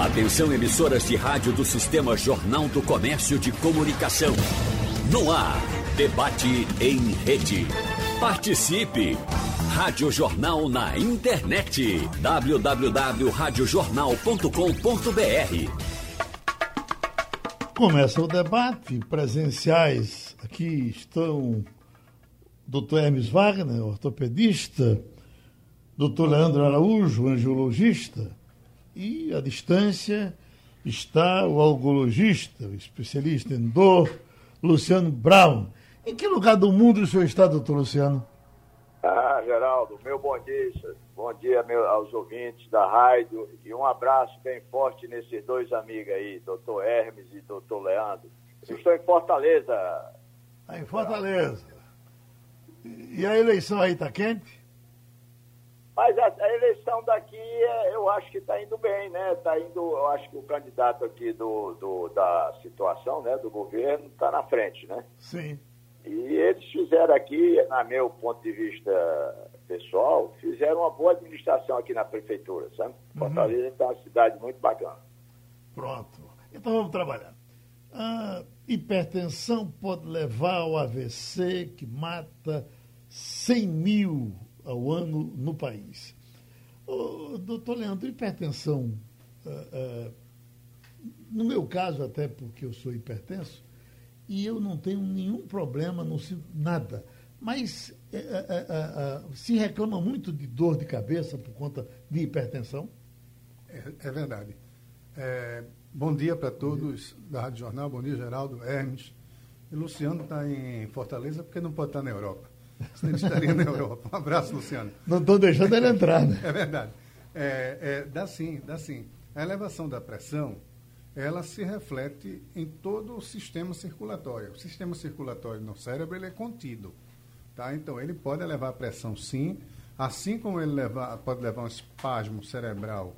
Atenção emissoras de rádio do Sistema Jornal do Comércio de Comunicação. No ar, debate em rede. Participe! Rádio Jornal na internet. www.radiojornal.com.br Começa o debate presenciais. Aqui estão Dr. Hermes Wagner, ortopedista, Dr. Leandro Araújo, angiologista, e à distância está o algologista, o especialista em dor, Luciano Brown. Em que lugar do mundo o senhor está, doutor Luciano? Ah, Geraldo, meu bom dia. Bom dia meu, aos ouvintes da rádio e um abraço bem forte nesses dois amigos aí, doutor Hermes e doutor Leandro. Eu estou em Fortaleza. Ah, em Fortaleza. E a eleição aí está quente? Mas a, a, eleição daqui, é, eu acho que está indo bem, né? Está indo, eu acho que o candidato aqui do, do da situação, né, do governo, está na frente, né? Sim. E eles fizeram aqui, na meu ponto de vista pessoal, fizeram uma boa administração aqui na prefeitura, sabe? Uhum. Fortaleza está uma cidade muito bacana. Pronto. Então vamos trabalhar. A hipertensão pode levar ao AVC, que mata 100 mil ao ano no país. Ô, doutor Leandro, hipertensão, uh, uh, no meu caso, até porque eu sou hipertenso, e eu não tenho nenhum problema, não sinto nada. Mas uh, se reclama muito de dor de cabeça por conta de hipertensão? É, é verdade. É, bom dia para todos da Rádio Jornal, bom dia, Geraldo, Hermes. E Luciano está em Fortaleza porque não pode estar na Europa. Senão ele estaria na Europa. Um abraço, Luciano. Não estou deixando ele entrar, né? É verdade. É, é, dá sim, dá sim. A elevação da pressão, ela se reflete em todo o sistema circulatório. O sistema circulatório no cérebro, ele é contido. Tá? Então, ele pode elevar a pressão sim, assim como ele leva, pode levar um espasmo cerebral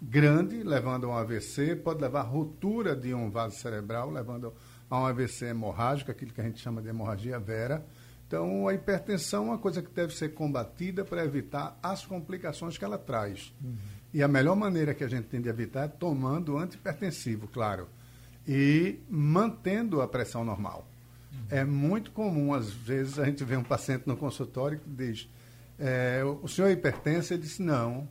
grande, levando a um AVC, pode levar a ruptura de um vaso cerebral, levando a um AVC hemorrágico, aquilo que a gente chama de hemorragia vera. Então, a hipertensão é uma coisa que deve ser combatida para evitar as complicações que ela traz. Uhum. E a melhor maneira que a gente tem de evitar é tomando antipertensivo, claro, e mantendo a pressão normal. Uhum. É muito comum, às vezes, a gente vê um paciente no consultório que diz: é, O senhor é hipertenso? Ele diz: Não.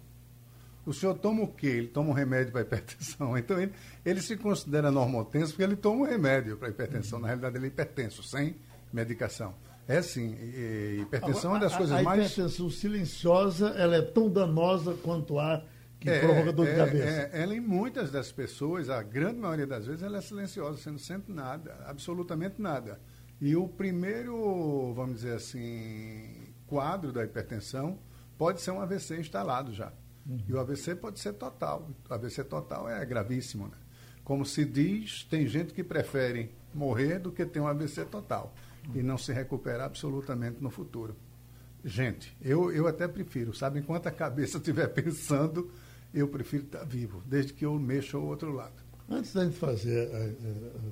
O senhor toma o quê? Ele toma um remédio para hipertensão. Então, ele, ele se considera normotenso porque ele toma um remédio para hipertensão. Uhum. Na realidade, ele é hipertenso, sem medicação. É sim, e, hipertensão é uma das a, coisas a mais. A hipertensão silenciosa ela é tão danosa quanto a que é, provoca dor é, de cabeça. É, ela, em muitas das pessoas, a grande maioria das vezes, ela é silenciosa, você não sente nada, absolutamente nada. E o primeiro, vamos dizer assim, quadro da hipertensão pode ser um AVC instalado já. Uhum. E o AVC pode ser total. O AVC total é gravíssimo, né? Como se diz, tem gente que prefere morrer do que ter um AVC total e não se recuperar absolutamente no futuro. Gente, eu, eu até prefiro, sabe? Enquanto a cabeça estiver pensando, eu prefiro estar vivo, desde que eu mexa o outro lado. Antes da gente fazer uh, uh,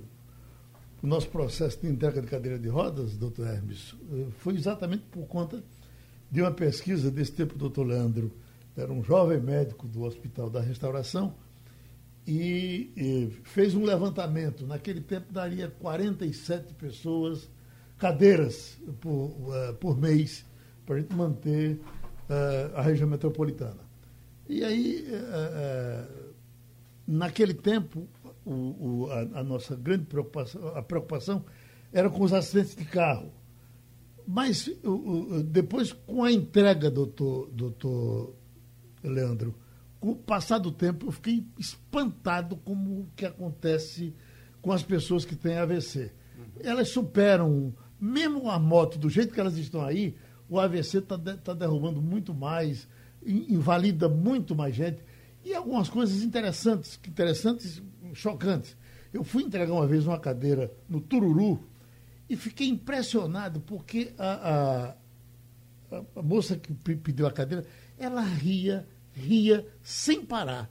o nosso processo de entrega de cadeira de rodas, doutor Hermes, foi exatamente por conta de uma pesquisa desse tempo, doutor Leandro, era um jovem médico do Hospital da Restauração, e, e, fez um levantamento. Naquele tempo daria 47 pessoas cadeiras por, uh, por mês para a gente manter uh, a região metropolitana. E aí, uh, naquele tempo, o, o, a, a, nossa grande preocupação, a preocupação era com os acidentes de carro. Mas depois, com a entrega, doutor, doutor Leandro, com o passar do tempo, eu fiquei espantado como o que acontece com as pessoas que têm AVC. Uhum. Elas superam mesmo a moto, do jeito que elas estão aí, o AVC está de, tá derrubando muito mais, invalida muito mais gente. E algumas coisas interessantes, interessantes, chocantes. Eu fui entregar uma vez uma cadeira no Tururu e fiquei impressionado porque a, a, a moça que pediu a cadeira, ela ria, ria sem parar.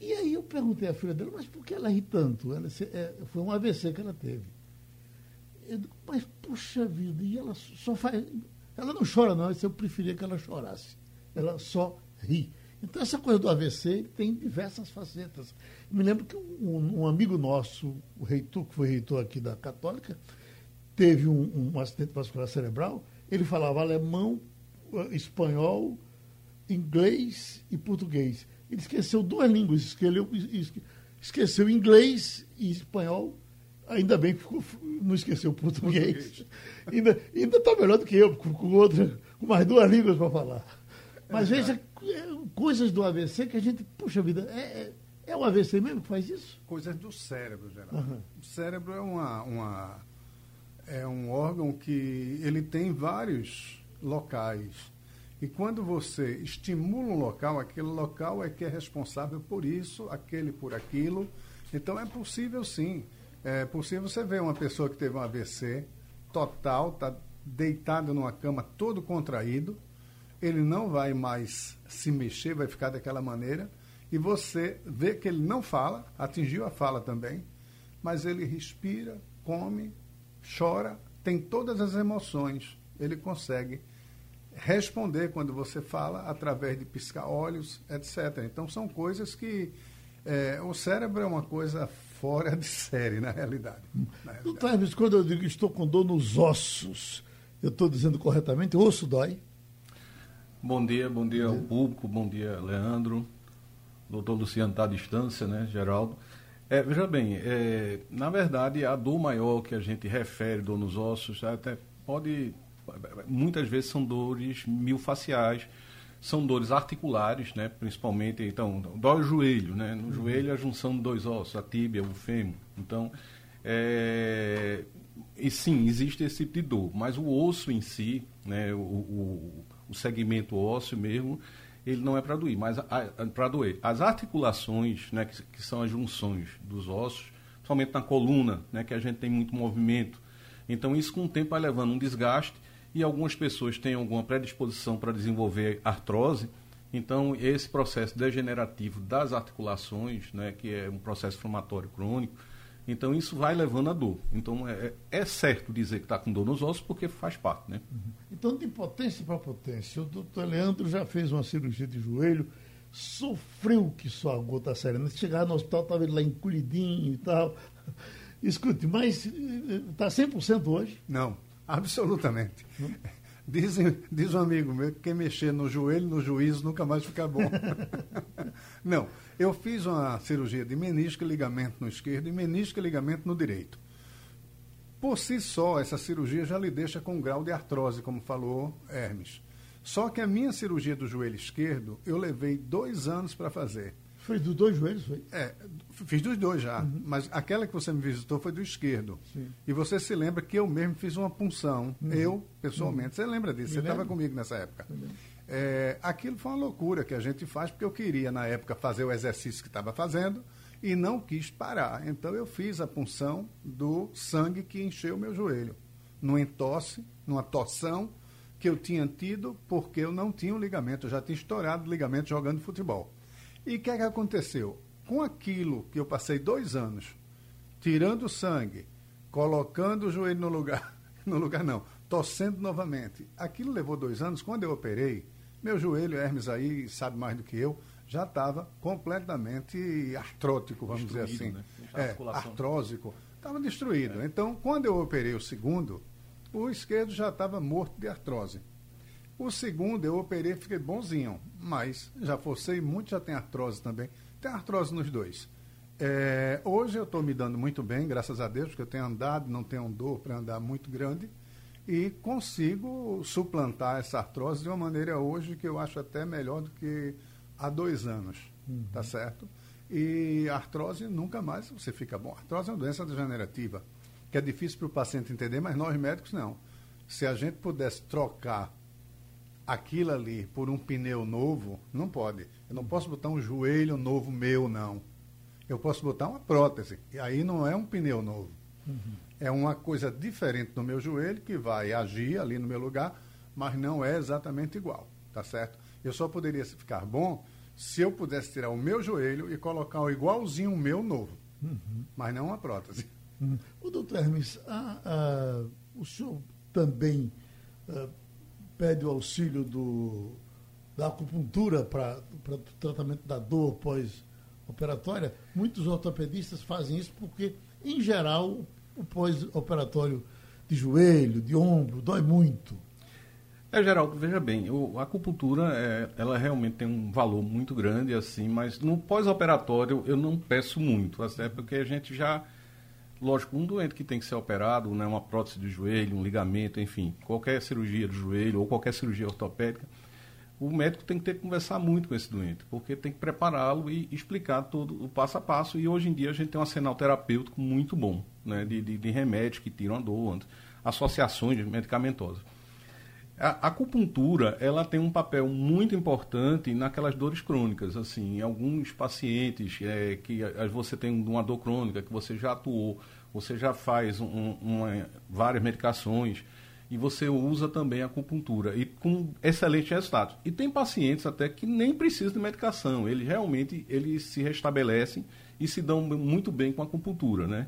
E aí eu perguntei à filha dela, mas por que ela ri tanto? Ela, é, foi um AVC que ela teve. Eu digo, mas puxa vida, e ela só faz. Ela não chora, não, eu preferia que ela chorasse. Ela só ri. Então, essa coisa do AVC tem diversas facetas. Me lembro que um, um, amigo nosso, o reitor, que foi reitor aqui da Católica, teve um, um acidente vascular cerebral. Ele falava alemão, eh, espanhol, inglês e português. Ele esqueceu duas línguas, esqueceu, esqueceu inglês e espanhol. Ainda bem que não esqueceu português. ainda está melhor do que eu, com, com, outra, com mais duas línguas para falar. Mas é veja, coisas do AVC que a gente, puxa vida, é, é, é o AVC mesmo que faz isso? Coisas do cérebro, Geraldo. Uhum. O cérebro é, uma, uma, é um órgão que ele tem vários locais e quando você estimula um local, aquele local é que é responsável por isso, aquele por aquilo. Então é possível sim. É possível você ver uma pessoa que teve um AVC total, está deitado numa cama todo contraído, ele não vai mais se mexer, vai ficar daquela maneira, e você vê que ele não fala, atingiu a fala também, mas ele respira, come, chora, tem todas as emoções, ele consegue responder quando você fala através de piscar olhos, etc. Então são coisas que é, o cérebro é uma coisa fora de série na realidade. Na realidade. quando eu digo que estou com dor nos ossos, eu estou dizendo corretamente, osso dói? Bom dia, bom dia ao público, bom dia, Leandro. Doutor Luciano está à distância, né, Geraldo? É, veja bem, é, na verdade, a dor maior que a gente refere, dor nos ossos, até pode muitas vezes são dores milfaciais, são dores articulares, né? principalmente, então, dói o joelho, né? No uhum. joelho a junção de dois ossos, a tíbia, o fêmur. Então, é... e sim, existe esse tipo de dor, mas o osso em si, né? o, o, o segmento ósseo mesmo, ele não é para doer, mas para doer. As articulações, né, que, que, são as junções dos ossos, principalmente na coluna, né, que a gente tem muito movimento. Então isso com o tempo vai levando um desgaste e algumas pessoas têm alguma predisposição para desenvolver artrose. Então, esse processo degenerativo das articulações, né, que é um processo inflamatório crônico, então isso vai levando a dor. Então, é, é certo dizer que está com dor nos ossos porque faz parte. Né? Uhum. Então, de potência para potência, o doutor Leandro já fez uma cirurgia de joelho, sofreu que só a gota serena. Chegar no hospital, estava ele lá encolhidinho e tal. Escute, mas está eh, 100% hoje? Não. Absolutamente. Diz, diz um amigo meu que quem mexer no joelho, no juízo, nunca mais fica bom. Não, eu fiz uma cirurgia de menisco e ligamento no esquerdo e menisco e ligamento no direito. Por si só, essa cirurgia já lhe deixa com um grau de artrose, como falou Hermes. Só que a minha cirurgia do joelho esquerdo, eu levei dois anos para fazer. Foi dos dois joelhos, foi? É, fiz dos dois já. Uhum. Mas aquela que você me visitou foi do esquerdo. Sim. E você se lembra que eu mesmo fiz uma punção. Uhum. Eu, pessoalmente. Uhum. Você lembra disso? Me você estava comigo nessa época. É, aquilo foi uma loucura que a gente faz, porque eu queria, na época, fazer o exercício que estava fazendo e não quis parar. Então eu fiz a punção do sangue que encheu o meu joelho. Numa entosse, numa torção que eu tinha tido porque eu não tinha o ligamento. Eu já tinha estourado o ligamento jogando futebol. E o que, é que aconteceu? Com aquilo que eu passei dois anos, tirando sangue, colocando o joelho no lugar, no lugar não, torcendo novamente, aquilo levou dois anos. Quando eu operei, meu joelho, Hermes aí sabe mais do que eu, já estava completamente artrótico, vamos destruído, dizer assim. Né? É, artrósico. Estava destruído. É. Então, quando eu operei o segundo, o esquerdo já estava morto de artrose. O segundo eu operei e fiquei bonzinho, mas já forcei muito, já tem artrose também. Tem artrose nos dois. É, hoje eu estou me dando muito bem, graças a Deus, porque eu tenho andado, não tenho dor para andar muito grande e consigo suplantar essa artrose de uma maneira hoje que eu acho até melhor do que há dois anos, uhum. tá certo? E artrose nunca mais você fica bom. Artrose é uma doença degenerativa que é difícil para o paciente entender, mas nós médicos não. Se a gente pudesse trocar aquilo ali por um pneu novo, não pode. Eu não posso botar um joelho novo meu, não. Eu posso botar uma prótese. E aí não é um pneu novo. Uhum. É uma coisa diferente do meu joelho que vai agir ali no meu lugar, mas não é exatamente igual. Tá certo? Eu só poderia ficar bom se eu pudesse tirar o meu joelho e colocar o igualzinho o meu novo. Uhum. Mas não uma prótese. Uhum. O doutor Hermes, o senhor também pede o auxílio do da acupuntura para o tratamento da dor pós-operatória, muitos ortopedistas fazem isso porque, em geral, o pós-operatório de joelho, de ombro, dói muito. É, Geraldo, veja bem, o, a acupuntura, é, ela realmente tem um valor muito grande, assim, mas no pós-operatório eu não peço muito, até porque a gente já, lógico, um doente que tem que ser operado, né, uma prótese de joelho, um ligamento, enfim, qualquer cirurgia do joelho ou qualquer cirurgia ortopédica, o médico tem que ter que conversar muito com esse doente, porque tem que prepará-lo e explicar todo o passo a passo. E hoje em dia a gente tem um arsenal terapêutico muito bom, né, de, de, de remédios que tiram a dor, associações medicamentosas. A, acupuntura, ela tem um papel muito importante naquelas dores crônicas, assim, em alguns pacientes é, que você tem uma dor crônica, que você já atuou, você já faz um, uma, várias medicações, e você usa também a acupuntura, e com excelentes resultados. E tem pacientes até que nem precisam de medicação, eles realmente eles se restabelecem e se dão muito bem com a acupuntura, né?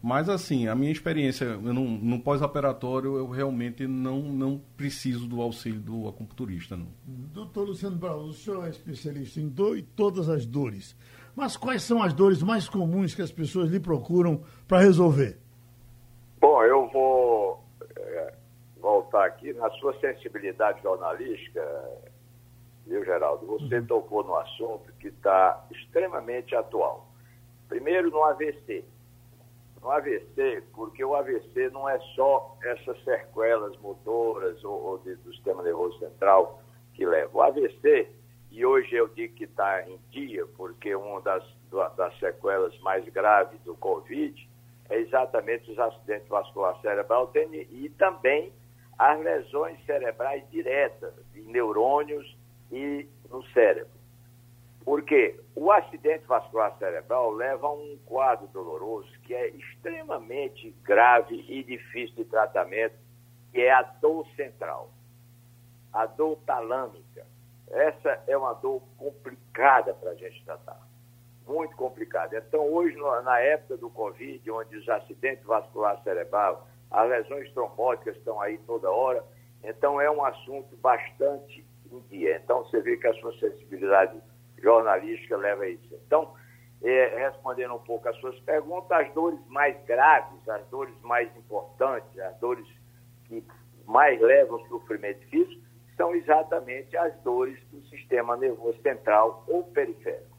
Mas, assim, a minha experiência no, no pós-operatório, eu realmente não, não preciso do auxílio do acupunturista. Não. Doutor Luciano Brown, o senhor é especialista em dor e todas as dores. Mas quais são as dores mais comuns que as pessoas lhe procuram para resolver? Bom, eu vou é, voltar aqui na sua sensibilidade jornalística, viu, Geraldo? Você uhum. tocou no assunto que está extremamente atual. Primeiro, no AVC no AVC, porque o AVC não é só essas sequelas motoras ou, ou de, do sistema nervoso central que leva. O AVC, e hoje eu digo que está em dia, porque uma das, das sequelas mais graves do Covid é exatamente os acidentes vasculares cerebrais e também as lesões cerebrais diretas de neurônios e no cérebro. Porque o acidente vascular cerebral leva a um quadro doloroso que é extremamente grave e difícil de tratamento, que é a dor central, a dor talâmica. Essa é uma dor complicada para a gente tratar, muito complicada. Então, hoje, na época do Covid, onde os acidentes vasculares cerebral, as lesões trombóticas estão aí toda hora, então é um assunto bastante em dia. Então, você vê que a sua sensibilidade jornalística leva a isso. Então, é, respondendo um pouco às suas perguntas, as dores mais graves, as dores mais importantes, as dores que mais levam ao sofrimento físico, são exatamente as dores do sistema nervoso central ou periférico,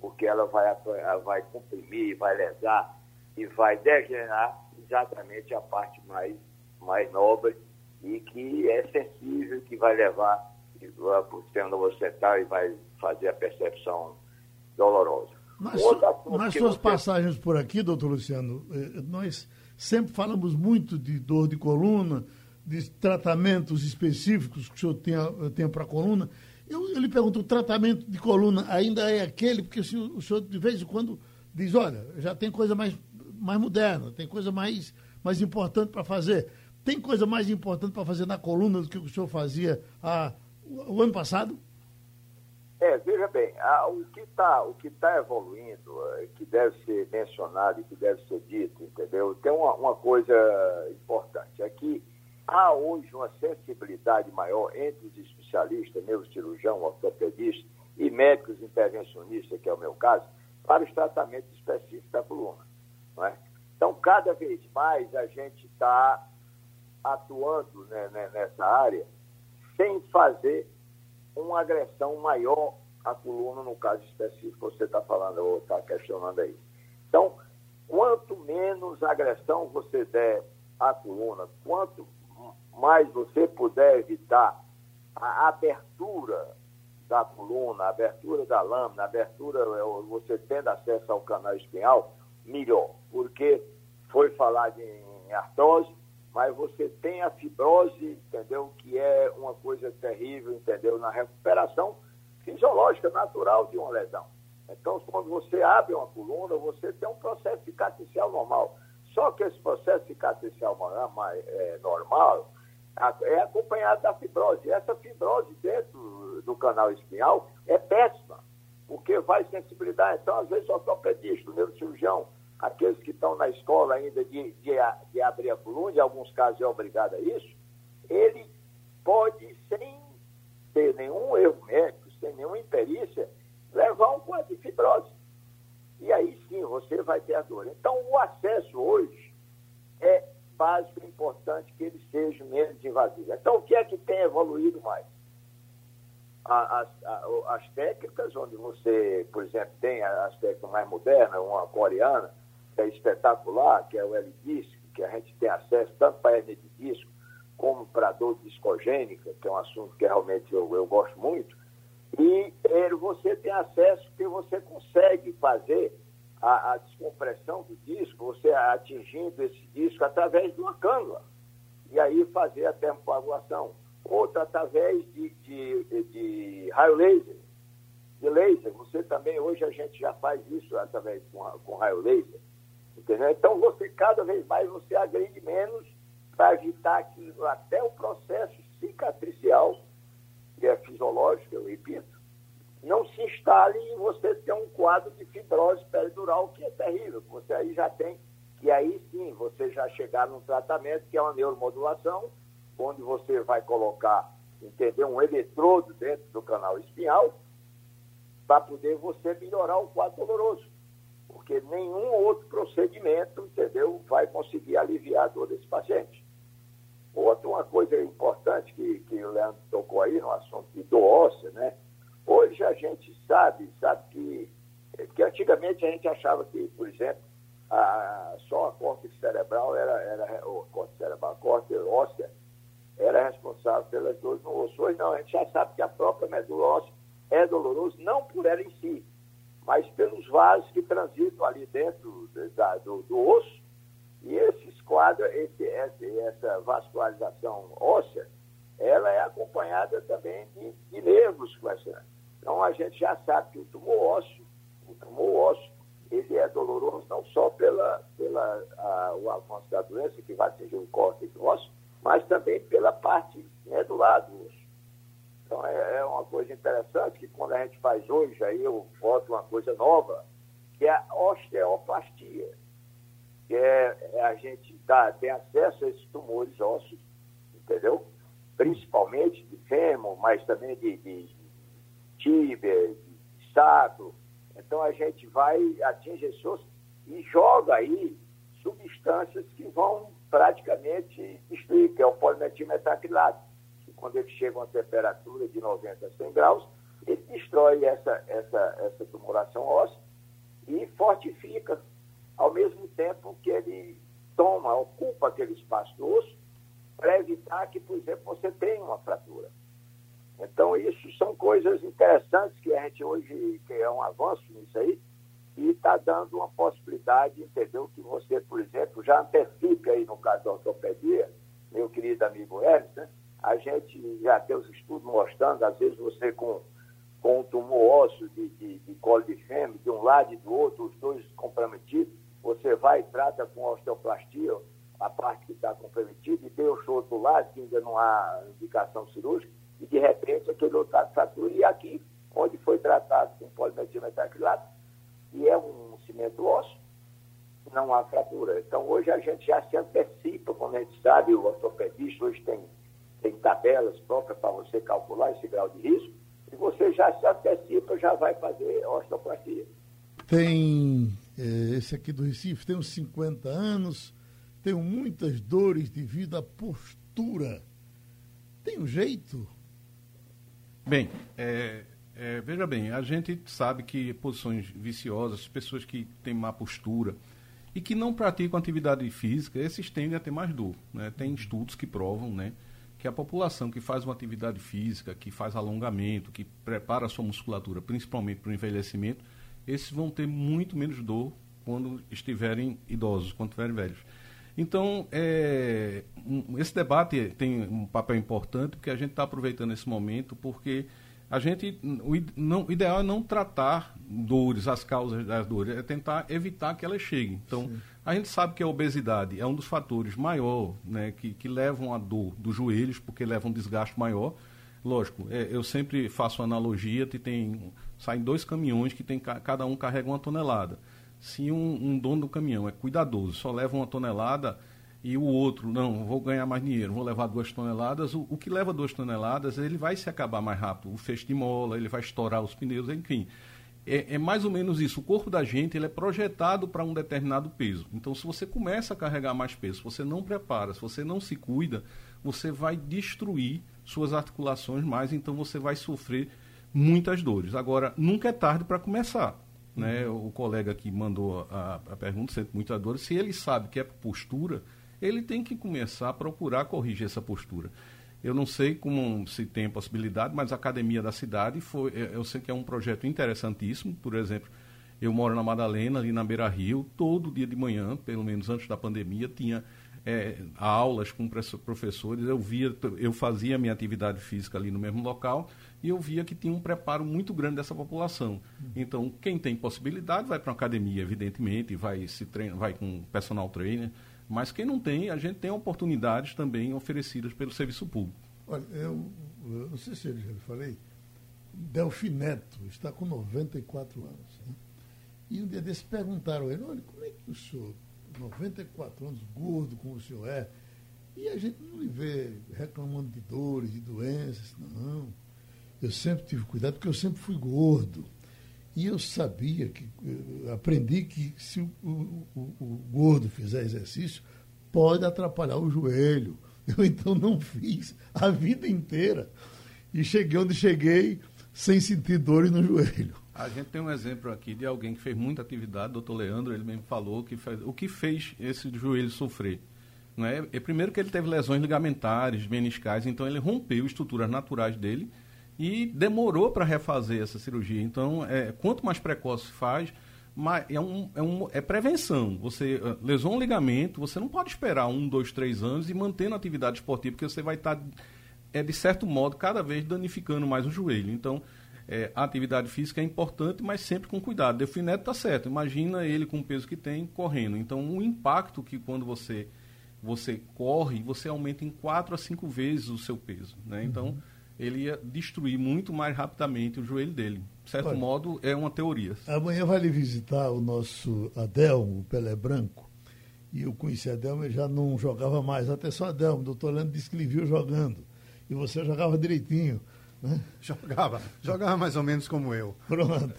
porque ela vai, vai comprimir, vai lesar e vai degenerar exatamente a parte mais, mais nobre e que é sensível, que vai levar para o sistema nervoso central e vai fazer a percepção dolorosa. Nas, nas suas você... passagens por aqui, doutor Luciano, eh, nós sempre falamos muito de dor de coluna, de tratamentos específicos que o senhor tem, tem para a coluna. Eu, eu, lhe pergunto, o tratamento de coluna ainda é aquele? Porque o senhor, o senhor, de vez em quando diz, olha, já tem coisa mais, mais moderna, tem coisa mais, mais importante para fazer. Tem coisa mais importante para fazer na coluna do que o senhor fazia há, o ano passado? É, veja bem, a, o que está tá evoluindo, é, que deve ser mencionado e que deve ser dito, entendeu? Tem uma, uma coisa importante, é que há hoje uma sensibilidade maior entre os especialistas, neurocirurgião, ortopedista e médicos intervencionistas, que é o meu caso, para os tratamentos específicos da coluna. É? Então, cada vez mais a gente está atuando né, né, nessa área sem fazer uma agressão maior à coluna, no caso específico que você está falando ou está questionando aí. Então, quanto menos agressão você der à coluna, quanto mais você puder evitar a abertura da coluna, a abertura da lâmina, a abertura, é, você tendo acesso ao canal espinhal, melhor. Porque foi falado em artrose, mas você tem a fibrose, entendeu? Que é uma coisa terrível, entendeu? Na recuperação fisiológica natural de uma lesão. Então, quando você abre uma coluna, você tem um processo cicatricial normal. Só que esse processo cicatricial é, normal é acompanhado da fibrose. E essa fibrose dentro do canal espinhal é péssima, porque vai sensibilidade. Então, às vezes, o ortopedista, o neurocirurgião, aqueles que estão na escola ainda de, de, de abrir a coluna, em alguns casos é obrigado a isso, ele pode, sem ter nenhum erro médico, sem nenhuma imperícia, levar um quadro de fibrose. E aí sim você vai ter a dor. Então, o acesso hoje é básico e importante que ele seja menos invasivo. Então, o que é que tem evoluído mais? As, as, as técnicas, onde você, por exemplo, tem as técnicas mais modernas, uma coreana, é espetacular, que é o L-Disc, que a gente tem acesso tanto para hernia de disco como para dor discogênica, que é um assunto que realmente eu, eu gosto muito, e ele, você tem acesso que você consegue fazer a, a, descompressão do disco, você atingindo esse disco através de uma cânula, e aí fazer a termocoagulação. Outra através de, de, de, raio laser, de laser. Você também, hoje a gente já faz isso através com, com raio laser. Entendeu? Então você cada vez mais você agride menos para evitar que até o processo cicatricial, que é fisiológico, eu repito, não se instale e você tem um quadro de fibrose peridural que é terrível. Você aí já tem, que aí sim você já chegar num tratamento que é uma neuromodulação, onde você vai colocar, entendeu, um eletrodo dentro do canal espinhal para poder você melhorar o quadro doloroso. Porque nenhum outro procedimento, entendeu, vai conseguir aliviar a dor desse paciente. Outra uma coisa importante que, que o Leandro tocou aí no assunto de dor óssea, né? Hoje a gente sabe, sabe que, que antigamente a gente achava que, por exemplo, a, só a corte cerebral era, era o corte cerebral, a corte óssea era responsável pelas dores no osso. Hoje não, a gente já sabe que a própria medula óssea é dolorosa, não por ela em si, mas pelos vasos que transitam ali dentro da, do, do, osso. E quadros, esse, essa vascularização óssea, ela é acompanhada também de, de nervos Então a gente já sabe que o tumor ósseo, o tumor ósseo, ele é doloroso não só pela, pela a, o avanço da doença, que vai atingir o córtex ósseo, mas também pela parte medular do osso. Então é, é, uma coisa interessante que quando a gente faz hoje, aí eu boto uma coisa nova, que é a osteoplastia, que é, é a gente tá, tem acesso a esses tumores ósseos, entendeu? Principalmente de fêmur, mas também de, de tíbia, de sacro. Então a gente vai, atinge esses ossos e joga aí substâncias que vão praticamente destruir, que é o polimetilmetacrilato quando ele chega a uma temperatura de 90 a 100 graus, ele destrói essa, essa, essa tumoração óssea e fortifica, ao mesmo tempo que ele toma, ocupa aquele espaço do osso, para evitar que, por exemplo, você tenha uma fratura. Então, isso são coisas interessantes que a gente hoje, que é um avanço nisso aí, e está dando uma possibilidade, entendeu? Que você, por exemplo, já antecipe aí no caso da ortopedia, meu querido amigo Hermes, né? A gente já tem os estudos mostrando, às vezes você com, com um tumor ósseo de, de, de colo de fêmea, de um lado e do outro, os dois comprometidos, você vai e trata com osteoplastia a parte que está comprometida e deixa o outro lado, que ainda não há indicação cirúrgica, e de repente aquele outro lado fratura. E aqui, onde foi tratado com polimetilmetacrilato, e é um cimento ósseo, não há fratura. Então hoje a gente já se antecipa, quando a gente sabe, o ortopedista hoje tem tem tabelas próprias para você calcular esse grau de risco, e você já se antecipa, já vai fazer osteoplastia. Tem, é, esse aqui do Recife, tem uns 50 anos, tenho muitas dores devido à postura. Tem um jeito? Bem, é, é, veja bem, a gente sabe que posições viciosas, pessoas que têm má postura e que não praticam atividade física, esses tendem a ter mais dor. Né? Tem estudos que provam, né? Que a população que faz uma atividade física, que faz alongamento, que prepara a sua musculatura, principalmente para o envelhecimento, esses vão ter muito menos dor quando estiverem idosos, quando estiverem velhos. Então, é, um, esse debate tem um papel importante, porque a gente está aproveitando esse momento, porque a gente, o, não, o ideal é não tratar dores, as causas das dores, é tentar evitar que elas cheguem. Então, Sim a gente sabe que a obesidade é um dos fatores maior né, que, que levam a dor dos joelhos, porque leva um desgaste maior. Lógico, é, eu sempre faço analogia que tem saem dois caminhões que tem, cada um carrega uma tonelada. Se um, um dono do caminhão é cuidadoso, só leva uma tonelada, e o outro, não, vou ganhar mais dinheiro, vou levar duas toneladas, o, o que leva duas toneladas, ele vai se acabar mais rápido. O feixe de mola, ele vai estourar os pneus, enfim. É, é, mais ou menos isso. O corpo da gente ele é projetado para um determinado peso. Então, se você começa a carregar mais peso, se você não prepara, se você não se cuida, você vai destruir suas articulações mais, então você vai sofrer muitas dores. Agora, nunca é tarde para começar. Né? O colega que mandou a, a pergunta, sente muitas dores, se ele sabe que é postura, ele tem que começar a procurar corrigir essa postura. Eu não sei como se tem possibilidade, mas a Academia da Cidade foi, é, eu sei que é um projeto interessantíssimo. Por exemplo, eu moro na Madalena, ali na Beira Rio, todo dia de manhã, pelo menos antes da pandemia, tinha é, aulas com professores. Eu via, eu fazia minha atividade física ali no mesmo local e eu via que tinha um preparo muito grande dessa população. Então, quem tem possibilidade vai para uma academia, evidentemente, vai se treina, vai com personal trainer mas quem não tem, a gente tem oportunidades também oferecidas pelo serviço público. Olha, eu, eu não sei se eu já falei, Delfineto está com 94 anos. Né? E um dia desses perguntaram a ele, olha, como é que o senhor, 94 anos, gordo como o senhor é, e a gente não lhe vê reclamando de dores, de doenças, não. Eu sempre tive cuidado, porque eu sempre fui gordo. E eu sabia que, eu aprendi que se o, o, o, gordo fizer exercício, pode atrapalhar o joelho. Eu então não fiz a vida inteira. E cheguei onde cheguei sem sentir dores no joelho. A gente tem um exemplo aqui de alguém que fez muita atividade, doutor Leandro, ele mesmo falou que o que fez esse joelho sofrer. É? é primeiro que ele teve lesões ligamentares, meniscais, então ele rompeu estruturas naturais dele e demorou para refazer essa cirurgia. Então, é, quanto mais precoce faz, mais, é, um, é, um, é prevenção. Você uh, lesou um ligamento, você não pode esperar um, dois, três anos e manter na atividade esportiva, porque você vai estar, tá, é, de certo modo, cada vez danificando mais o joelho. Então, é, a atividade física é importante, mas sempre com cuidado. Defineto está certo. Imagina ele com o peso que tem correndo. Então, o impacto que quando você você corre, você aumenta em quatro a cinco vezes o seu peso. Né? Então, uhum ele ia destruir muito mais rapidamente o joelho dele. De certo Olha, modo, é uma teoria. Amanhã vai lhe visitar o nosso Adelmo, o Pelé Branco. E eu conheci Adelmo, ele já não jogava mais. Atenção, Adelmo, o doutor Leandro disse que ele viu jogando. E você jogava direitinho. Né? Jogava. Jogava mais ou menos como eu. Pronto.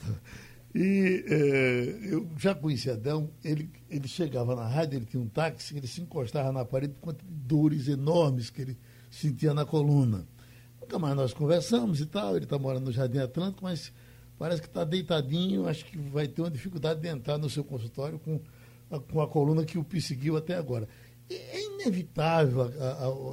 E eh, eu já conheci Adelmo, ele, ele chegava na rádio, ele tinha um táxi, ele se encostava na parede com dores enormes que ele sentia na coluna. Nunca mais nós conversamos e tal. Ele está morando no Jardim Atlântico, mas parece que está deitadinho. Acho que vai ter uma dificuldade de entrar no seu consultório com a, com a coluna que o perseguiu até agora. É inevitável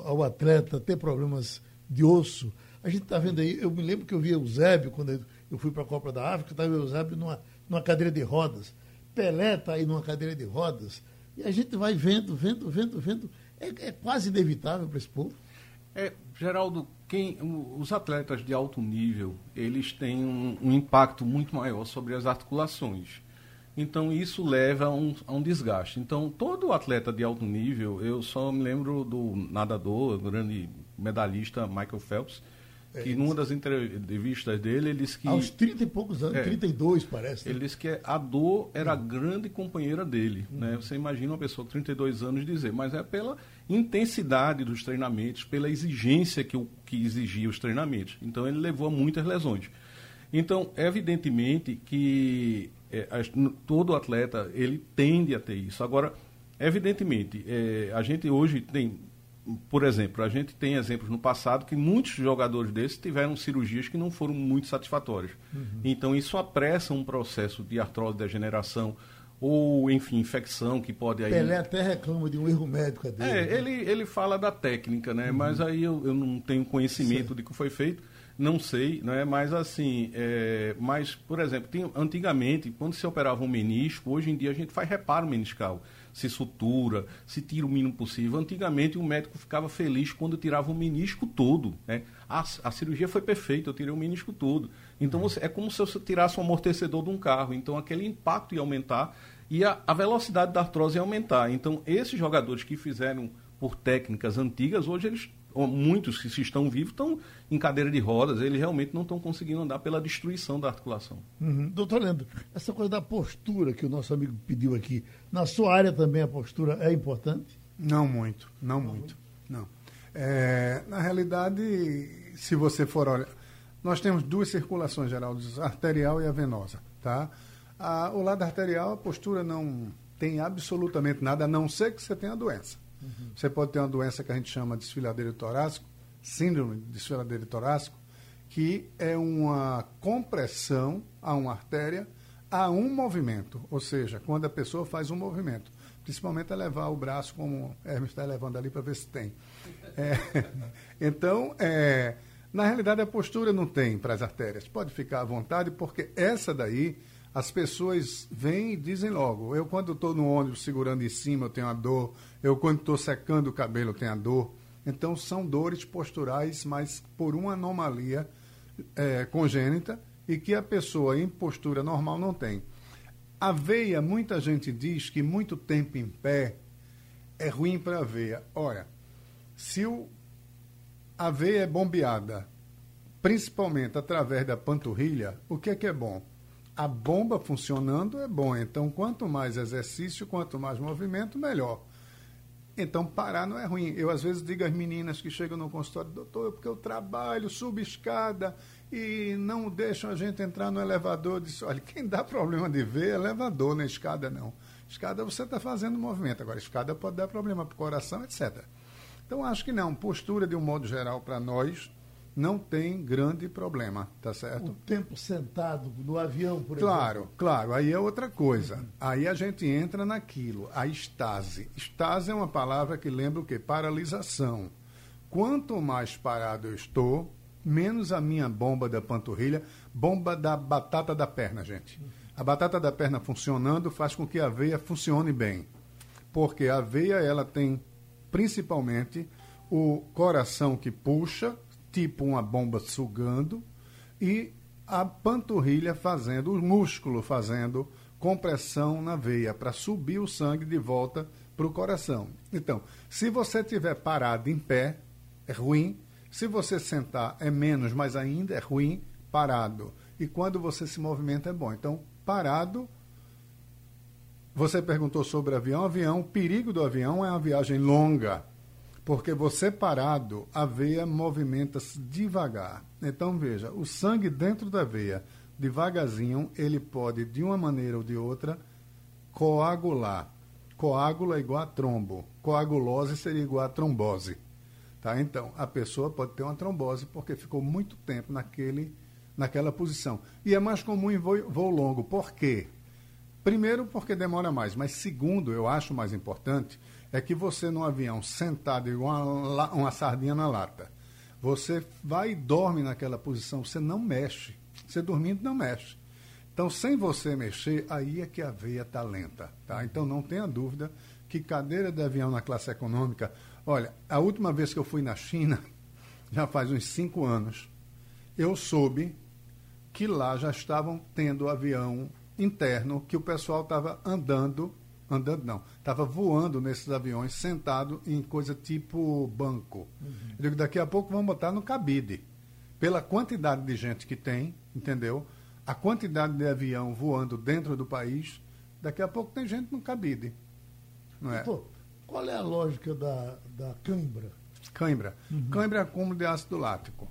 ao atleta ter problemas de osso. A gente está vendo aí, eu me lembro que eu vi Eusébio, quando eu fui para a Copa da África, estava Eusébio numa, numa cadeira de rodas. Pelé está aí numa cadeira de rodas. E a gente vai vendo, vendo, vendo, vendo. É, é quase inevitável para esse povo. É, Geraldo, quem, os atletas de alto nível, eles têm um, um, impacto muito maior sobre as articulações. Então, isso leva a um, a um, desgaste. Então, todo atleta de alto nível, eu só me lembro do nadador, grande medalhista Michael Phelps, é que numa das entrevistas dele, ele disse que. Aos 30 e poucos anos, é, 32 parece. Né? Ele disse que a dor era a grande companheira dele. Uhum. Né? Você imagina uma pessoa com 32 anos dizer, mas é pela intensidade dos treinamentos, pela exigência que, o, que exigia os treinamentos. Então ele levou a muitas lesões. Então, evidentemente que é, todo atleta ele tende a ter isso. Agora, evidentemente, é, a gente hoje tem por exemplo, a gente tem exemplos no passado que muitos jogadores desses tiveram cirurgias que não foram muito satisfatórias. Uhum. Então, isso apressa um processo de artrose degeneração ou, enfim, infecção que pode aí... Pelé até reclama de um erro médico dele. É, né? ele, ele fala da técnica, né? Uhum. Mas aí eu, eu não tenho conhecimento Sim. de que foi feito, não sei, né? Mas assim, é, mas, por exemplo, tem, antigamente, quando se operava um menisco, hoje em dia a gente faz reparo meniscal se sutura, se tira o mínimo possível. Antigamente o médico ficava feliz quando tirava o menisco todo. Né? A, a cirurgia foi perfeita, eu tirei o menisco todo. Então você, é como se você tirasse um amortecedor de um carro. Então aquele impacto ia aumentar e a, a velocidade da artrose ia aumentar. Então esses jogadores que fizeram por técnicas antigas, hoje eles muitos que se estão vivos estão em cadeira de rodas, eles realmente não estão conseguindo andar pela destruição da articulação. Uhum. Doutor Leandro, essa coisa da postura que o nosso amigo pediu aqui, na sua área também a postura é importante? Não muito, não muito, não. É, na realidade, se você for olhar, nós temos duas circulações, Geraldo, a arterial e a venosa, tá? A, o lado arterial, a postura não tem absolutamente nada, a não ser que você tenha a doença. Uhum. Você pode ter uma doença que a gente chama de desfiladeiro torácico, síndrome de desfiladeiro torácico, que é uma compressão a uma artéria a um movimento, ou seja, quando a pessoa faz um movimento, principalmente a levar o braço como o Hermes está levando ali para ver se tem. É, então, é, na realidade, a postura não tem para as artérias. Pode ficar à vontade, porque essa daí as pessoas vêm e dizem logo. Eu, quando estou no ônibus segurando em cima, eu tenho a dor. Eu, quando estou secando o cabelo, eu tenho a dor. Então, são dores posturais, mas por uma anomalia é, congênita e que a pessoa em postura normal não tem. A veia, muita gente diz que muito tempo em pé é ruim para a veia. Olha, se o, a veia é bombeada, principalmente através da panturrilha, o que é que é bom? A bomba funcionando é bom. Então, quanto mais exercício, quanto mais movimento, melhor. Então, parar não é ruim. Eu, às vezes, digo às meninas que chegam no consultório, doutor, porque eu trabalho, subo escada e não deixam a gente entrar no elevador. Diz, olha, quem dá problema de ver é elevador, não é escada, não. Escada você está fazendo movimento. Agora, escada pode dar problema para o coração, etc. Então, acho que não. Postura, de um modo geral, para nós, não tem grande problema, tá certo? O tempo sentado no avião, por claro, exemplo. Claro, claro. Aí é outra coisa. Aí a gente entra naquilo, a estase. Estase é uma palavra que lembra o quê? Paralisação. Quanto mais parado eu estou, menos a minha bomba da panturrilha, bomba da batata da perna, gente. A batata da perna funcionando faz com que a veia funcione bem. Porque a veia, ela tem principalmente o coração que puxa tipo uma bomba sugando, e a panturrilha fazendo, o músculo fazendo compressão na veia para subir o sangue de volta para o coração. Então, se você estiver parado em pé, é ruim. Se você sentar, é menos, mas ainda é ruim parado. E quando você se movimenta, é bom. Então, parado. Você perguntou sobre avião. Avião, o perigo do avião é uma viagem longa porque você parado, a veia movimenta-se devagar. Então veja, o sangue dentro da veia, devagarzinho, ele pode, de uma maneira ou de outra, coagular. Coágulo é igual a trombo. Coagulose seria igual a trombose. Tá? Então, a pessoa pode ter uma trombose porque ficou muito tempo naquele, naquela posição. E é mais comum em voo, voo longo. Por quê? Primeiro, porque demora mais. Mas segundo, eu acho mais importante, é que você no avião, sentado igual uma, uma sardinha na lata, você vai e dorme naquela posição, você não mexe. Você dormindo não mexe. Então, sem você mexer, aí é que a veia está lenta. Tá? Então, não tenha dúvida que cadeira de avião na classe econômica. Olha, a última vez que eu fui na China, já faz uns cinco anos, eu soube que lá já estavam tendo avião interno, que o pessoal estava andando andando não, estava voando nesses aviões, sentado em coisa tipo banco. Uhum. Eu digo, daqui a pouco vamos botar no cabide. Pela quantidade de gente que tem, entendeu? A quantidade de avião voando dentro do país, daqui a pouco tem gente no cabide. Não é? Pô, qual é a lógica da, da cãibra? Cãibra. Uhum. Cãibra é acúmulo de ácido lático.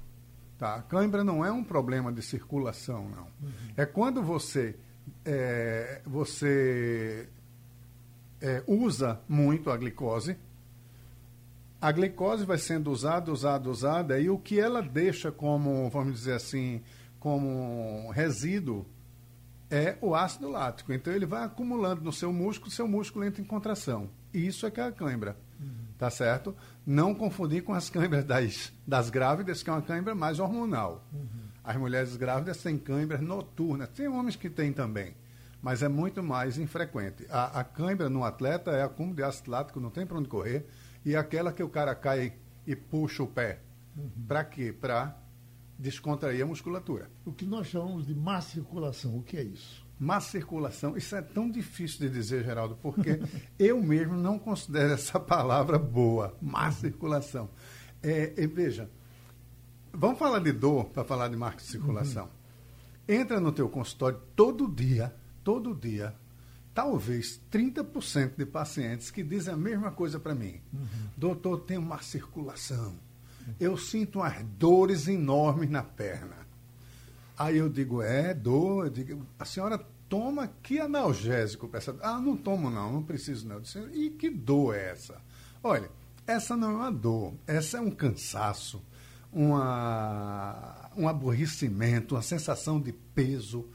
Tá? Cãibra não é um problema de circulação, não. Uhum. É quando você, é, você é, usa muito a glicose. A glicose vai sendo usada, usada, usada, e o que ela deixa como, vamos dizer assim, como resíduo é o ácido lático. Então ele vai acumulando no seu músculo, seu músculo entra em contração. E isso é que é a cãibra. Uhum. Tá certo? Não confundir com as câimbras das, das grávidas, que é uma cãibra mais hormonal. Uhum. As mulheres grávidas têm câimbras noturnas. Tem homens que têm também mas é muito mais infrequente. A, a cãibra no atleta é acúmulo de ácido lático, não tem para onde correr, e é aquela que o cara cai e puxa o pé. Uhum. Para quê? Para descontrair a musculatura. O que nós chamamos de má circulação, o que é isso? Má circulação, isso é tão difícil de dizer, Geraldo, porque eu mesmo não considero essa palavra boa, má circulação. É, e veja, vamos falar de dor para falar de má circulação. Uhum. Entra no teu consultório todo dia, todo dia talvez 30% de pacientes que dizem a mesma coisa para mim. Uhum. Doutor, tem uma circulação. Eu sinto umas dores enormes na perna. Aí eu digo, é, dor. Eu digo, a senhora toma que analgésico para essa Ah, não tomo não, não preciso não. Disse, e que dor é essa? Olha, essa não é uma dor, essa é um cansaço, uma, um aborrecimento, uma sensação de peso.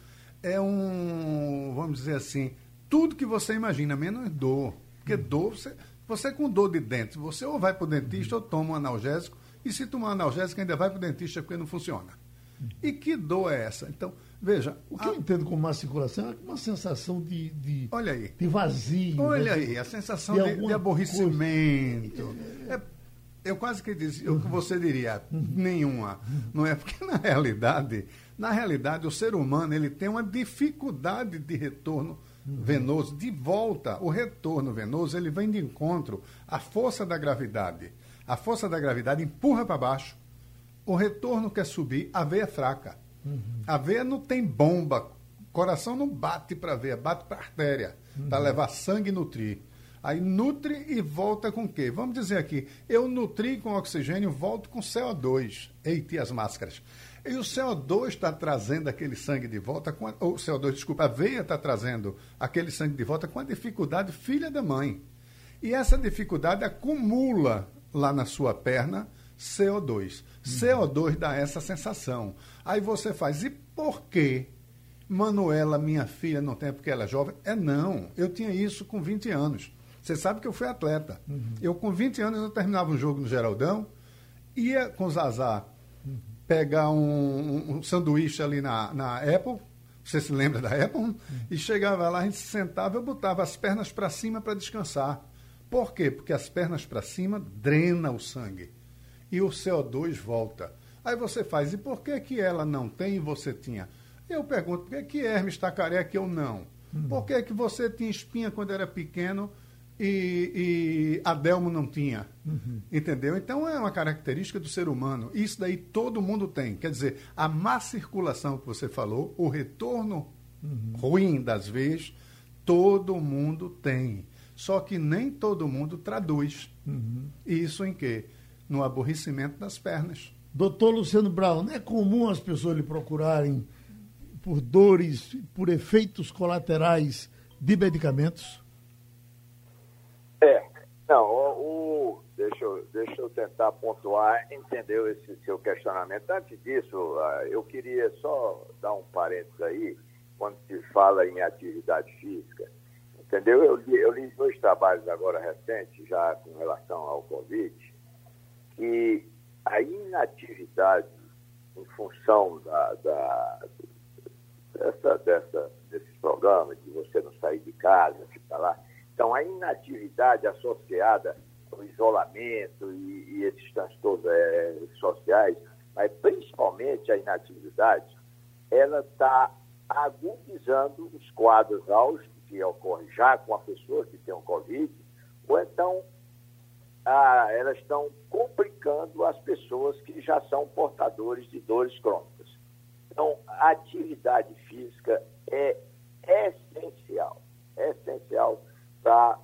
É um, vamos dizer assim, tudo que você imagina, menos dor. Porque dor, você, você com dor de dente, você ou vai para o dentista ou toma um analgésico, e se tomar um analgésico ainda vai para o dentista porque não funciona. E que dor é essa? Então, veja. O que a... eu entendo como má circulação é uma sensação de, de, Olha aí. de vazio. Olha né? aí, a sensação de, de, de aborrecimento. Eu quase que disse, o que você diria, nenhuma. Não é? Porque na realidade, na realidade, o ser humano ele tem uma dificuldade de retorno venoso, de volta. O retorno venoso ele vem de encontro à força da gravidade. A força da gravidade empurra para baixo. O retorno quer subir, a veia é fraca. Uhum. A veia não tem bomba. Coração não bate para a veia, bate para a artéria. Uhum. Para levar sangue e nutrir. Aí nutre e volta com o quê? Vamos dizer aqui, eu nutri com oxigênio, volto com CO2. Eita, as máscaras. E o CO2 está trazendo aquele sangue de volta, com a, o CO2, desculpa, a veia está trazendo aquele sangue de volta com a dificuldade filha da mãe. E essa dificuldade acumula lá na sua perna CO2. Uhum. CO2 dá essa sensação. Aí você faz, e por que Manuela, minha filha, não tem porque ela é jovem? É não, eu tinha isso com 20 anos. Você sabe que eu fui atleta. Uhum. Eu, com 20 anos, eu terminava um jogo no Geraldão, ia com o Zazá uhum. pegar um, um, sanduíche ali na, na Apple, você se lembra da Apple? Uhum. E chegava lá, a gente se sentava, eu botava as pernas para cima para descansar. Por quê? Porque as pernas para cima drena o sangue e o CO2 volta. Aí você faz, e por que, que ela não tem e você tinha? Eu pergunto, por que, que Hermes está careca e eu não? Uhum. Por que, que você tinha espinha quando era pequeno e, e Adelmo não tinha. Uhum. Entendeu? Então é uma característica do ser humano. Isso daí todo mundo tem. Quer dizer, a má circulação que você falou, o retorno uhum. ruim das veias, todo mundo tem. Só que nem todo mundo traduz. Uhum. Isso em quê? No aborrecimento das pernas. Doutor Luciano Brown, não é comum as pessoas lhe procurarem por dores, por efeitos colaterais de medicamentos? Não, o, o, deixa, eu, deixa eu tentar pontuar, entendeu esse seu questionamento. Antes disso, ah, eu queria só dar um parênteses aí, quando se fala em atividade física, entendeu? Eu li, eu li dois trabalhos agora recentes, já com relação ao Covid, que a inatividade em função da, da dessa, dessa, desses programas, de você não sair de casa, ficar lá, então, a inatividade associada ao isolamento e, e esses transtornos é, sociais, mas principalmente a inatividade, ela está agudizando os quadros auge que ocorrem já com a pessoa que tem o Covid, ou então elas estão complicando as pessoas que já são portadores de dores crônicas. Então, a atividade física é essencial, é essencial para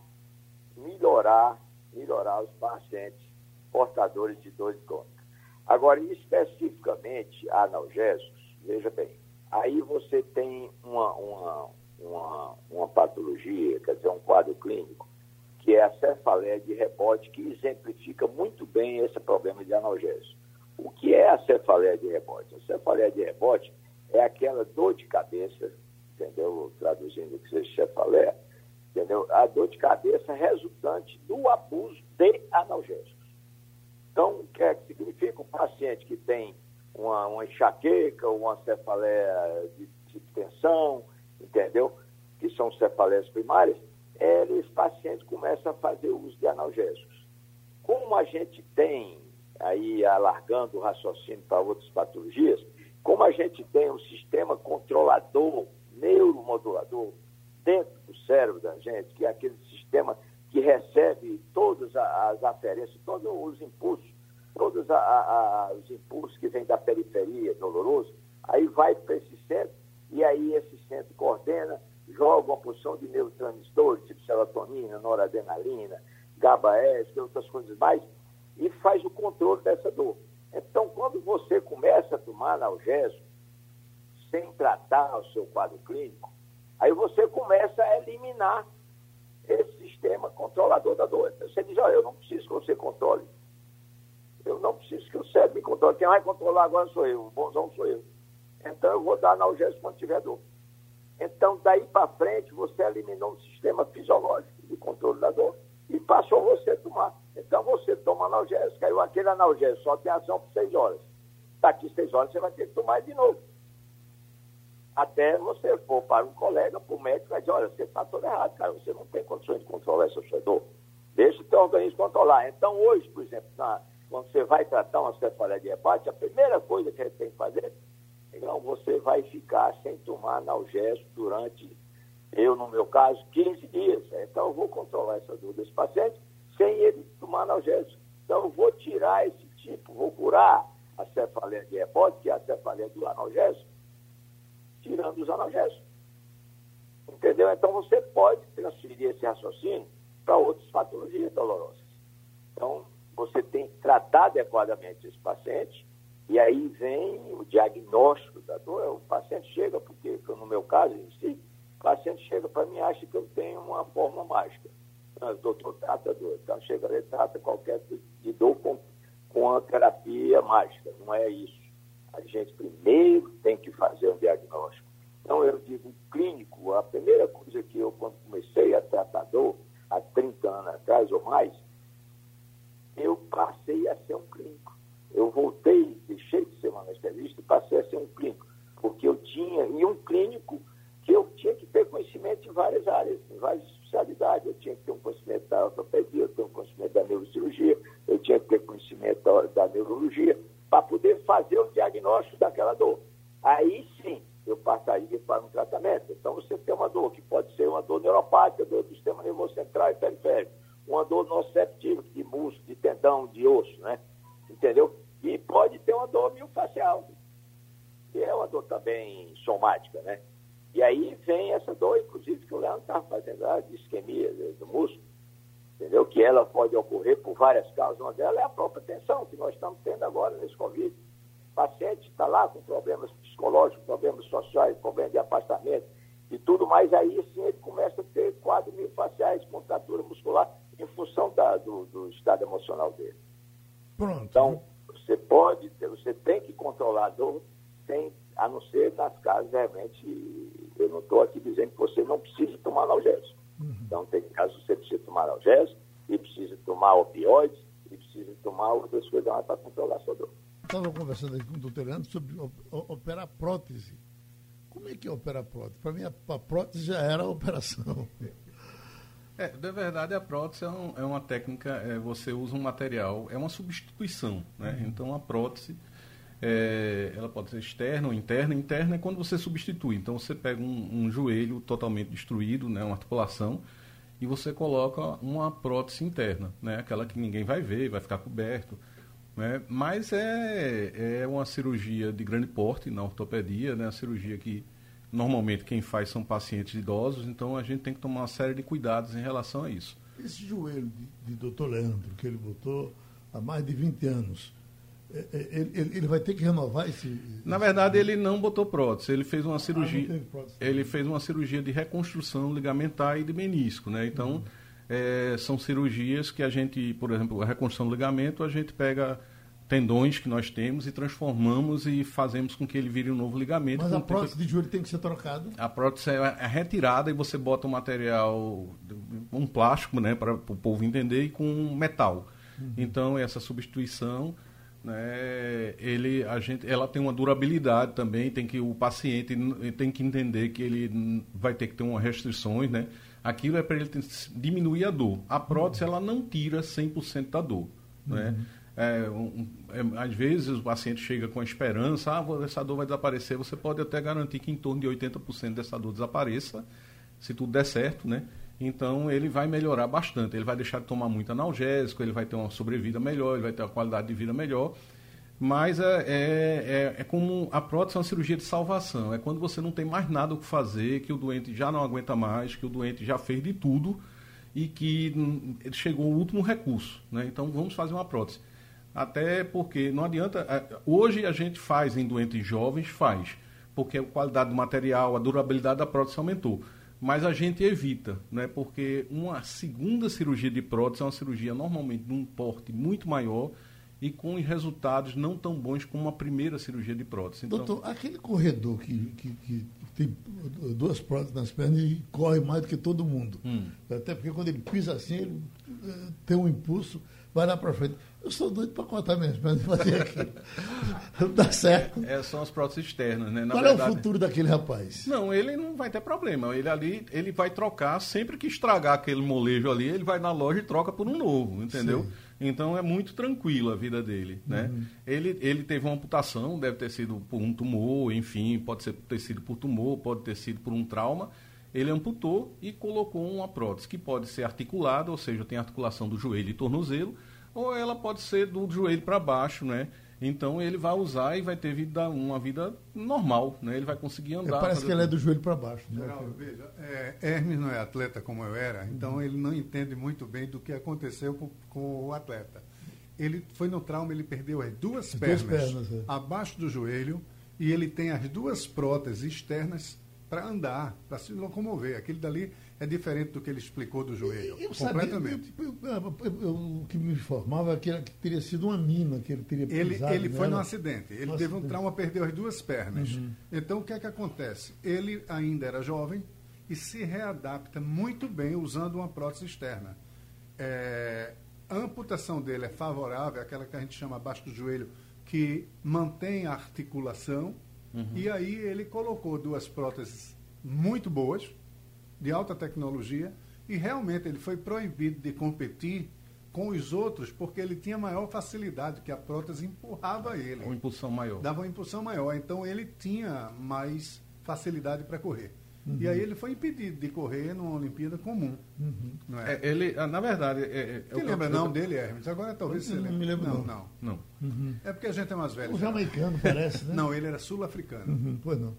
melhorar, melhorar os pacientes portadores de dores crônicas. Agora, especificamente analgésicos, veja bem, aí você tem uma, uma, uma, uma patologia, quer dizer, um quadro clínico, que é a cefaleia de rebote, que exemplifica muito bem esse problema de analgésico. O que é a cefaleia de rebote? A cefaleia de rebote é aquela dor de cabeça, entendeu? Traduzindo o que seja cefaleia, entendeu? A dor de cabeça resultante do abuso de analgésicos. Então, o que é que significa? O paciente que tem uma, uma enxaqueca, uma cefaleia de, de tensão, entendeu? Que são cefaleias primárias, é, esse paciente começa a fazer uso de analgésicos. Como a gente tem, aí alargando o raciocínio para outras patologias, como a gente tem um sistema controlador, neuromodulador, dentro do cérebro da gente, que é aquele sistema que recebe todas as aferências, todos os impulsos, todos a, a, os impulsos que vêm da periferia, doloroso, aí vai para esse centro, e aí esse centro coordena, joga uma produção de neurotransmissores, tipo serotonina, noradrenalina, GABA-S, outras coisas mais, e faz o controle dessa dor. Então, quando você começa a tomar analgésico, sem tratar o seu quadro clínico, aí você começa a eliminar esse sistema controlador da dor. Você diz, olha, eu não preciso que você controle. Eu não preciso que o cérebro me controle. Quem vai controlar agora sou eu, o bonzão sou eu. Então eu vou dar analgésico quando tiver dor. Então, daí para frente, você eliminou o sistema fisiológico de controle da dor e passou você a tomar. Então você toma analgésico, aí aquele analgésico só tem ação por seis horas. Daqui seis horas você vai ter que tomar de novo. Até você for para um colega, para o médico, e dizer, olha, você está todo errado, cara, você não tem condições de controlar essa sua dor. Deixa o teu organismo controlar. Então, hoje, por exemplo, na, quando você vai tratar uma cefaleia de hepate, a primeira coisa que a gente tem que fazer, então você vai ficar sem tomar analgésico durante, eu no meu caso, 15 dias. Então eu vou controlar essa dor desse paciente sem ele tomar analgésico. Então eu vou tirar esse tipo, vou curar a cefaleia de hepate, que é a cefaleia do analgésico, tirando os analgésicos. Entendeu? Então você pode transferir esse raciocínio para outras patologias dolorosas. Então, você tem que tratar adequadamente esse paciente, e aí vem o diagnóstico da dor. O paciente chega, porque no meu caso em si, o paciente chega para mim e acha que eu tenho uma forma mágica. O doutor trata dor. Então chega ele trata qualquer tipo de dor com, com a terapia mágica. Não é isso. A gente primeiro tem que fazer um diagnóstico. Então eu digo, clínico, a primeira coisa que eu, quando comecei a tratar dor, há 30 anos atrás ou mais, eu passei a ser um clínico. Eu voltei, deixei de ser um anestesista e passei a ser um clínico, porque eu tinha, e um clínico que eu tinha que ter conhecimento em várias áreas, em várias especialidades. Eu tinha que ter um conhecimento da ortopedia, eu tinha um conhecimento da neurocirurgia, eu tinha que ter conhecimento da, da neurologia, para poder fazer o diagnóstico daquela dor. Aí sim, eu passaria para um tratamento. Então, você tem uma dor que pode ser uma dor neuropática, dor do sistema nervoso central e periférico, uma dor nociceptiva, de músculo, de tendão, de osso, né? Entendeu? E pode ter uma dor miofascial, que é uma dor também somática, né? E aí vem essa dor, inclusive, que o Leandro estava fazendo, a de isquemia do músculo, entendeu? Que ela pode ocorrer por várias causas. Uma delas é a própria tensão que nós estamos tendo agora nesse Covid. O paciente está lá com problemas psicológicos, problemas sociais, problemas de afastamento e tudo mais, aí sim ele começa a ter quadros miofasciais, contratura muscular, em função da, do, do, estado emocional dele. Pronto. Então, você pode, você tem que controlar a dor, sem, a não ser nas casas, realmente, eu não estou aqui dizendo que você não precisa tomar analgésico. Uhum. Então, tem casos que você precisa tomar analgésico, e precisa tomar opioides, e precisa tomar outras coisas para controlar a sua dor. Estava conversando aqui com o doutor Leandro sobre operar prótese. Como é que é operar prótese? Para mim, a, prótese já era a operação. É, na verdade, a prótese é, um, é uma técnica, é, você usa um material, é uma substituição. Né? Uhum. Então, a prótese, é, ela pode ser externa ou interna. Interna é quando você substitui. Então, você pega um, um joelho totalmente destruído, né? uma articulação, e você coloca uma prótese interna, né? aquela que ninguém vai ver, vai ficar coberto. Né? Mas é, é uma cirurgia de grande porte na ortopedia, né? a cirurgia que Normalmente quem faz são pacientes idosos, então a gente tem que tomar uma série de cuidados em relação a isso. Esse joelho de, de doutor Leandro, que ele botou há mais de 20 anos, é, é, ele, ele, vai ter que renovar esse. Na verdade, ele não botou prótese, ele fez uma ah, cirurgia. Ah, ele fez uma cirurgia de reconstrução ligamentar e de menisco, né? Então, uhum. é, são cirurgias que a gente, por exemplo, a reconstrução do ligamento, a gente pega tendões que nós temos e transformamos e fazemos com que ele vire um novo ligamento. Mas a prótese de joelho tem que ser trocada? A prótese é retirada e você bota um material, um plástico, né, para o povo entender, e com metal. Uhum. Então, essa substituição, né, ele, a gente, ela tem uma durabilidade também, tem que o paciente tem que entender que ele vai ter que ter umas restrições, né? Aquilo é para ele diminuir a dor. A prótese, ela não tira 100% da dor, né? Uhum. É, um, é, às vezes o paciente chega com a esperança, ah, essa dor vai desaparecer. Você pode até garantir que em torno de 80% dessa dor desapareça, se tudo der certo, né? Então ele vai melhorar bastante. Ele vai deixar de tomar muito analgésico, ele vai ter uma sobrevida melhor, ele vai ter uma qualidade de vida melhor. Mas é, é, é, é, como a prótese é uma cirurgia de salvação. É quando você não tem mais nada o que fazer, que o doente já não aguenta mais, que o doente já fez de tudo e que chegou o último recurso. Né? Então vamos fazer uma prótese. Até porque não adianta. É, hoje a gente faz em doentes jovens, faz, porque a qualidade do material, a durabilidade da prótese aumentou. Mas a gente evita, né? porque uma segunda cirurgia de prótese é uma cirurgia normalmente de um porte muito maior e com resultados não tão bons como a primeira cirurgia de prótese. Então... Doutor, aquele corredor que, que, que, tem duas próteses nas pernas e corre mais do que todo mundo. Hum. Até porque quando ele pisa assim, ele eh, tem um impulso, vai lá para frente. Eu sou doido para cortar minhas pernas e fazer aquilo. Não dá certo. É, são as próteses externas, né? Na Qual verdade, é o futuro daquele rapaz? Não, ele não vai ter problema. Ele ali, ele vai trocar, sempre que estragar aquele molejo ali, ele vai na loja e troca por um novo, entendeu? Sim. Então é muito tranquilo a vida dele, né? Uhum. Ele, ele teve uma amputação, deve ter sido por um tumor, enfim, pode ser, ter sido por tumor, pode ter sido por um trauma. Ele amputou e colocou uma prótese que pode ser articulada, ou seja, tem articulação do joelho e tornozelo, ou ela pode ser do joelho para baixo, né? Então ele vai usar e vai ter vida, uma vida normal, né? Ele vai conseguir andar. É, parece que ele é do joelho para baixo. Né? veja, é, Hermes não é atleta como eu era, então uhum. ele não entende muito bem do que aconteceu com, com, o atleta. Ele foi no trauma, ele perdeu as duas as pernas, duas pernas é. abaixo do joelho e ele tem as duas próteses externas para andar, para se locomover. Aquele dali é diferente do que ele explicou do joelho. Eu completamente. o que me informava é que, que, teria sido uma mina que ele teria pisado Ele, ele foi num acidente. Ele teve acidente. um trauma, perdeu as duas pernas. Uhum. Então, o que é que acontece? Ele ainda era jovem e se readapta muito bem usando uma prótese externa. É, a amputação dele é favorável, aquela que a gente chama abaixo do joelho, que mantém a articulação. Uhum. E aí ele colocou duas próteses muito boas, de alta tecnologia, e realmente ele foi proibido de competir com os outros porque ele tinha maior facilidade, que a prótese empurrava ele. Uma impulsão maior. Dava uma impulsão maior. Então ele tinha mais facilidade para correr. Uhum. E aí ele foi impedido de correr numa Olimpíada comum. Uhum. Não é? é? ele, ah, na verdade. É, é, você lembra eu, não dele, Hermes? Agora talvez você lembre. Não me lembro. Não, não. não. Uhum. É porque a gente é mais velho. O jamaicano, parece, né? não, ele era sul-africano. Uhum. Pois não.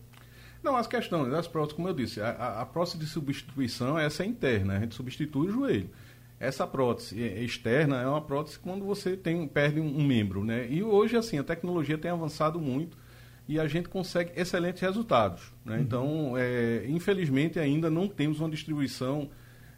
Não, as questões das próteses, como eu disse, a, a, prótese de substituição, essa é interna, a gente substitui o joelho. Essa prótese externa é uma prótese quando você tem, perde um, um membro, né? E hoje, assim, a tecnologia tem avançado muito e a gente consegue excelentes resultados. Né? Uhum. Então, é, infelizmente, ainda não temos uma distribuição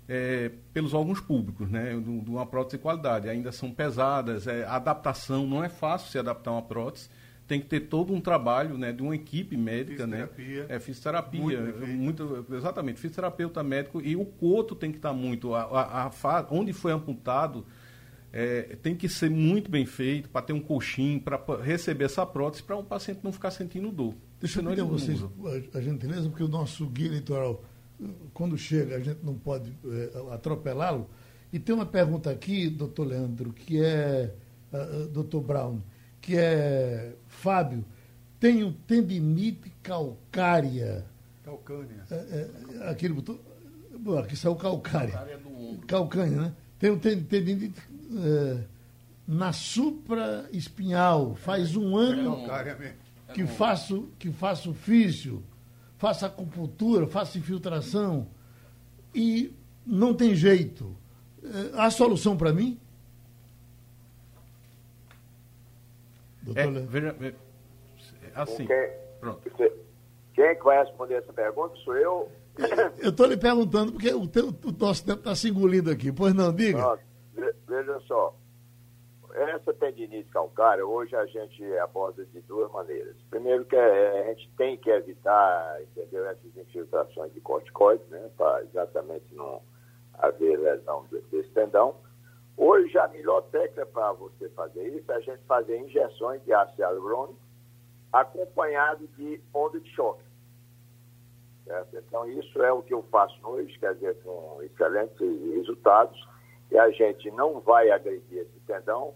é, pelos órgãos públicos, né? de uma prótese de qualidade. Ainda são pesadas, é, a adaptação não é fácil se adaptar uma prótese tem que ter todo um trabalho né, de uma equipe médica, né? É fisioterapia, muito, muito, exatamente, fisioterapeuta médico e o coto tem que estar muito, a, a, a onde foi amputado é, tem que ser muito bem feito para ter um colchinho, para receber essa prótese, para o um paciente não ficar sentindo dor. Deixa eu pedir a vocês a, a gentileza, porque o nosso guia eleitoral, quando chega, a gente não pode é, atropelá-lo. E tem uma pergunta aqui, doutor Leandro, que é, uh, doutor Brown, que é Fábio, tenho tendinite calcária. Calcânia. É, é, aquele botou. Bom, aqui saiu calcária. Calcária do Calcânia, né? Tenho tendinite é, na supra-espinhal. Faz um ano que faço, que faço físio, faço acupuntura, faço infiltração e não tem jeito. É, há solução para mim? É, veja, assim, quem, pronto. Quem é que vai responder essa pergunta? Sou eu? Eu estou lhe perguntando porque o, teu, o nosso tempo está se engolindo aqui. Pois não, diga. Pronto. Veja só, essa tendinite calcária, hoje a gente aborda de duas maneiras. Primeiro que é, a gente tem que evitar, entendeu, essas infiltrações de corticoides, né, para exatamente não haver lesão desse tendão. Hoje, a melhor técnica para você fazer isso é a gente fazer injeções de ácido hialurônico acompanhado de onda de choque. Certo? Então, isso é o que eu faço hoje, quer dizer, com excelentes resultados, e a gente não vai agredir esse tendão,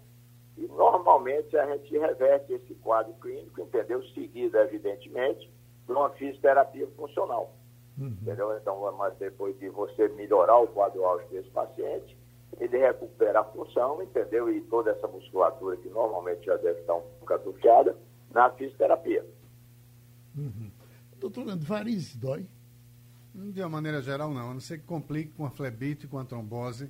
e normalmente a gente reverte esse quadro clínico, entendeu? Seguido, evidentemente, de uma fisioterapia funcional. Uhum. Entendeu? Então, mas depois de você melhorar o quadro áudio desse paciente, ele recupera a função, entendeu? E toda essa musculatura que normalmente já deve estar um pouco atrofiada na fisioterapia. Uhum. Doutor Leandro, varizes dói? De uma maneira geral, não. A não ser que complique com a flebite, com a trombose.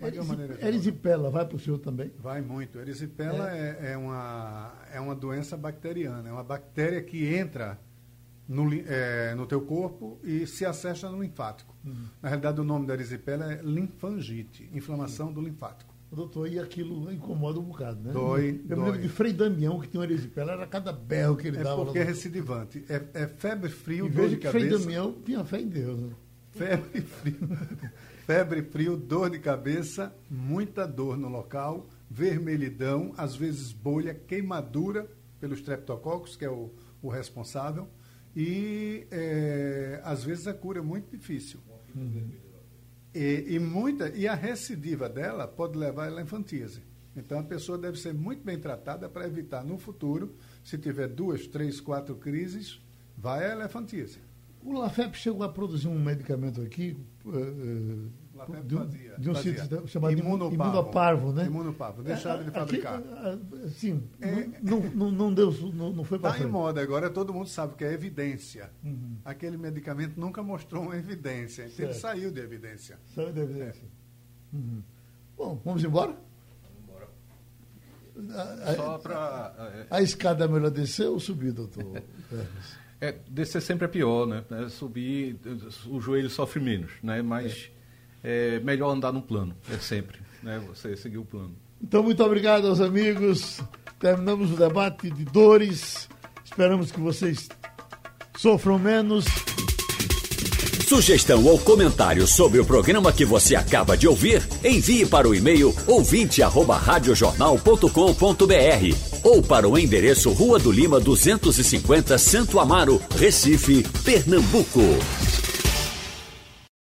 Mas de uma maneira geral. Erisipela vai para o senhor também? Vai muito. Erisipela é. É, é, uma, é uma doença bacteriana. É uma bactéria que entra no, é, no teu corpo e se acessa no linfático. Uhum. Na realidade, o nome da erisipela é linfangite, inflamação uhum. do linfático. Doutor, e aquilo incomoda um bocado, né? Dói, Eu me lembro de Frei Damião, que tinha uma erisipela, era cada berro que ele é dava. Porque é recidivante. É, é febre, frio, e dor de cabeça. Frei Damião tinha fé em Deus, né? Febre, frio. febre, frio, dor de cabeça, muita dor no local, vermelhidão, às vezes bolha, queimadura pelos streptococcus, que é o, o responsável, e é, às vezes a cura é muito difícil. Uhum. E, e, muita, e a recidiva dela pode levar à elefantíase. Então, a pessoa deve ser muito bem tratada para evitar no futuro, se tiver duas, três, quatro crises, vai à elefantíase. O Lafep chegou a produzir um medicamento aqui, uh, de, um, de um sítio chamado Imunoparvo, Imunoparvo né? Imunoparvo, deixaram de fabricar. Aqui, sim, é, não, não, não, deu, não, não foi para Está em moda agora, todo mundo sabe que é evidência. Uhum. Aquele medicamento nunca mostrou uma evidência, então ele saiu de evidência. Saiu de evidência. É. Uhum. Bom, vamos embora? A, Só para. A escada é melhor descer ou subir, doutor? é, descer sempre é pior, né? É, subir, o joelho sofre menos, né? Mas é melhor andar no plano, é sempre, né? Você seguir o plano. Então, muito obrigado aos amigos. Terminamos o debate de dores. Esperamos que vocês sofram menos. Sugestão ou comentário sobre o programa que você acaba de ouvir, envie para o e-mail ouvinte@radiojornal.com.br ou para o endereço Rua do Lima 250, Santo Amaro, Recife, Pernambuco.